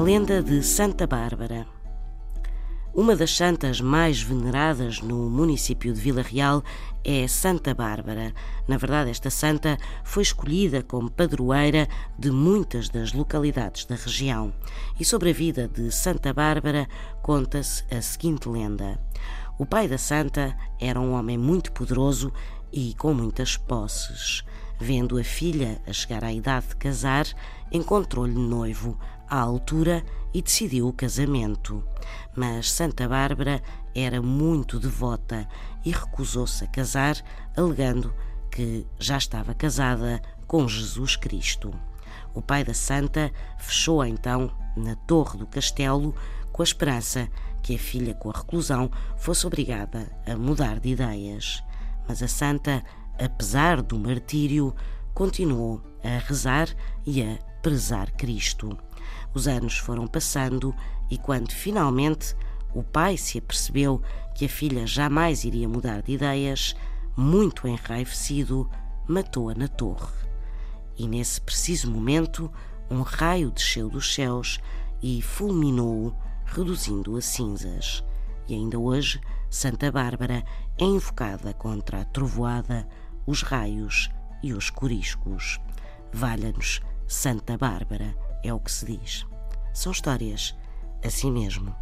lenda de Santa Bárbara. Uma das santas mais veneradas no município de Vila Real é Santa Bárbara. Na verdade, esta santa foi escolhida como padroeira de muitas das localidades da região. E sobre a vida de Santa Bárbara conta-se a seguinte lenda. O pai da santa era um homem muito poderoso e com muitas posses. Vendo a filha a chegar à idade de casar, encontrou-lhe noivo à altura e decidiu o casamento. Mas Santa Bárbara era muito devota e recusou-se a casar, alegando que já estava casada com Jesus Cristo. O pai da santa fechou então na torre do castelo com a esperança que a filha, com a reclusão, fosse obrigada a mudar de ideias. Mas a santa, apesar do martírio, continuou a rezar e a prezar Cristo. Os anos foram passando e quando finalmente o pai se apercebeu que a filha jamais iria mudar de ideias, muito enraivecido, matou-a na torre. E nesse preciso momento, um raio desceu dos céus e fulminou-o, reduzindo-o a cinzas. E ainda hoje, Santa Bárbara é invocada contra a trovoada, os raios e os coriscos. Valha-nos, Santa Bárbara é o que se diz. São histórias assim mesmo.